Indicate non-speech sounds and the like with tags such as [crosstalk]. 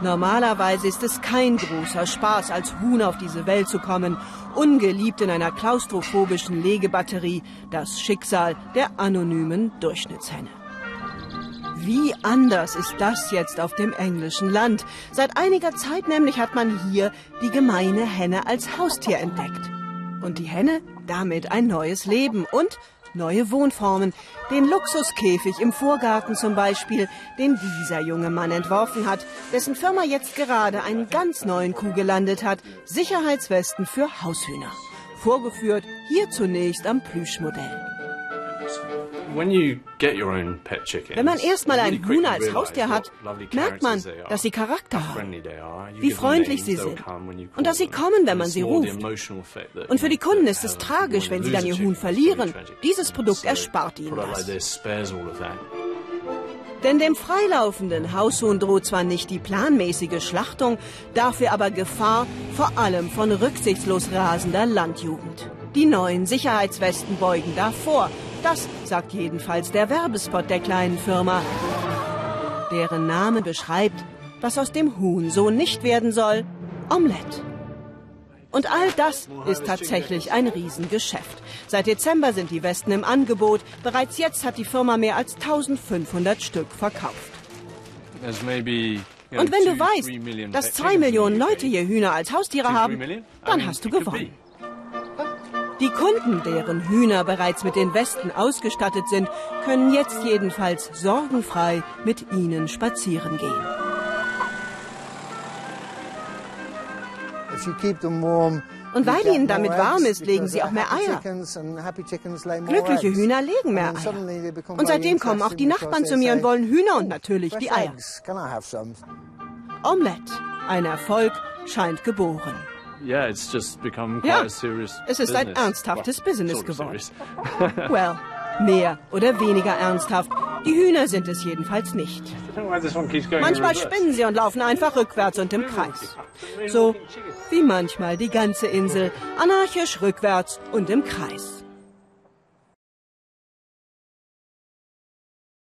Normalerweise ist es kein großer Spaß, als Huhn auf diese Welt zu kommen, ungeliebt in einer klaustrophobischen Legebatterie, das Schicksal der anonymen Durchschnittshenne. Wie anders ist das jetzt auf dem englischen Land? Seit einiger Zeit nämlich hat man hier die gemeine Henne als Haustier entdeckt. Und die Henne damit ein neues Leben und neue Wohnformen. Den Luxuskäfig im Vorgarten zum Beispiel, den dieser junge Mann entworfen hat, dessen Firma jetzt gerade einen ganz neuen Kuh gelandet hat. Sicherheitswesten für Haushühner. Vorgeführt hier zunächst am Plüschmodell. Wenn man erstmal ein Huhn als Haustier hat, merkt man, dass sie Charakter haben, wie freundlich sie sind und dass sie kommen, wenn man sie ruft. Und für die Kunden ist es tragisch, wenn sie dann ihr Huhn verlieren. Dieses Produkt erspart ihnen das. Denn dem freilaufenden Haushuhn droht zwar nicht die planmäßige Schlachtung, dafür aber Gefahr, vor allem von rücksichtslos rasender Landjugend. Die neuen Sicherheitswesten beugen davor das sagt jedenfalls der Werbespot der kleinen Firma, deren Name beschreibt, was aus dem Huhn so nicht werden soll, Omelette. Und all das ist tatsächlich ein Riesengeschäft. Seit Dezember sind die Westen im Angebot. Bereits jetzt hat die Firma mehr als 1500 Stück verkauft. Und wenn du weißt, dass zwei Millionen Leute hier Hühner als Haustiere haben, dann hast du gewonnen. Die Kunden, deren Hühner bereits mit den Westen ausgestattet sind, können jetzt jedenfalls sorgenfrei mit ihnen spazieren gehen. Und weil ihnen damit warm ist, legen sie auch mehr Eier. Glückliche Hühner legen mehr Eier. Und seitdem kommen auch die Nachbarn zu mir und wollen Hühner und natürlich die Eier. Omelette. Ein Erfolg scheint geboren. Ja, es ist ein ernsthaftes Business geworden. [laughs] [laughs] well, mehr oder weniger ernsthaft. Die Hühner sind es jedenfalls nicht. [laughs] Manchmal spinnen sie und laufen einfach rückwärts und im Kreis. So wie manchmal die ganze Insel, anarchisch rückwärts und im Kreis.